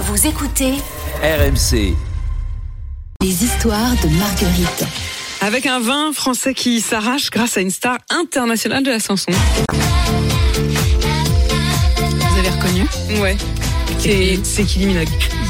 Vous écoutez RMC. les histoires de Marguerite. Avec un vin français qui s'arrache grâce à une star internationale de la chanson. Vous avez reconnu? Ouais. C'est Kylie Minogue.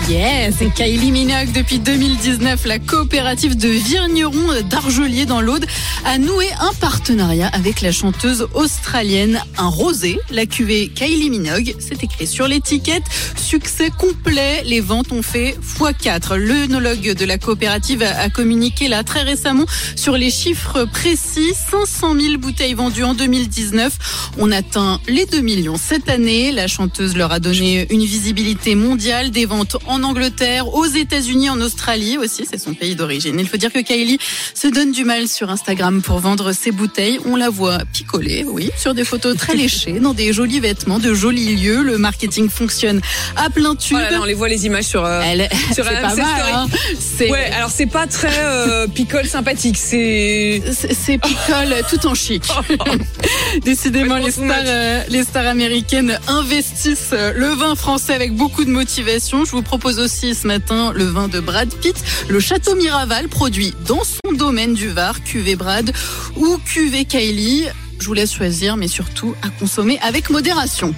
Yeah, c'est Kylie Minogue. Depuis 2019, la coopérative de vignerons d'Argelier dans l'Aude a noué un partenariat avec la chanteuse australienne Un Rosé. La cuvée Kylie Minogue, c'est écrit sur l'étiquette. Succès complet, les ventes ont fait x4. L'œnologue de la coopérative a communiqué là très récemment sur les chiffres précis. 500 000 bouteilles vendues en 2019. On atteint les 2 millions cette année. La chanteuse leur a donné une visibilité mondiale, des ventes en Angleterre, aux États-Unis, en Australie aussi, c'est son pays d'origine. Il faut dire que Kylie se donne du mal sur Instagram pour vendre ses bouteilles. On la voit picoler, oui, sur des photos très léchées, dans des jolis vêtements, de jolis lieux. Le marketing fonctionne à plein tube. Oh là là, on les voit les images sur. euh, Elle, sur c'est pas mal, hein. C'est, Ouais, alors c'est pas très euh, picole sympathique, c'est. c'est c'est picole tout en chic. Décidément, les stars, much. euh, les stars américaines investissent euh, le vin français avec beaucoup de motivation. Je vous propose aussi ce matin le vin de Brad Pitt, le Château Miraval, produit dans son domaine du Var, cuvée Brad ou cuvée Kylie. Je vous laisse choisir, mais surtout à consommer avec modération.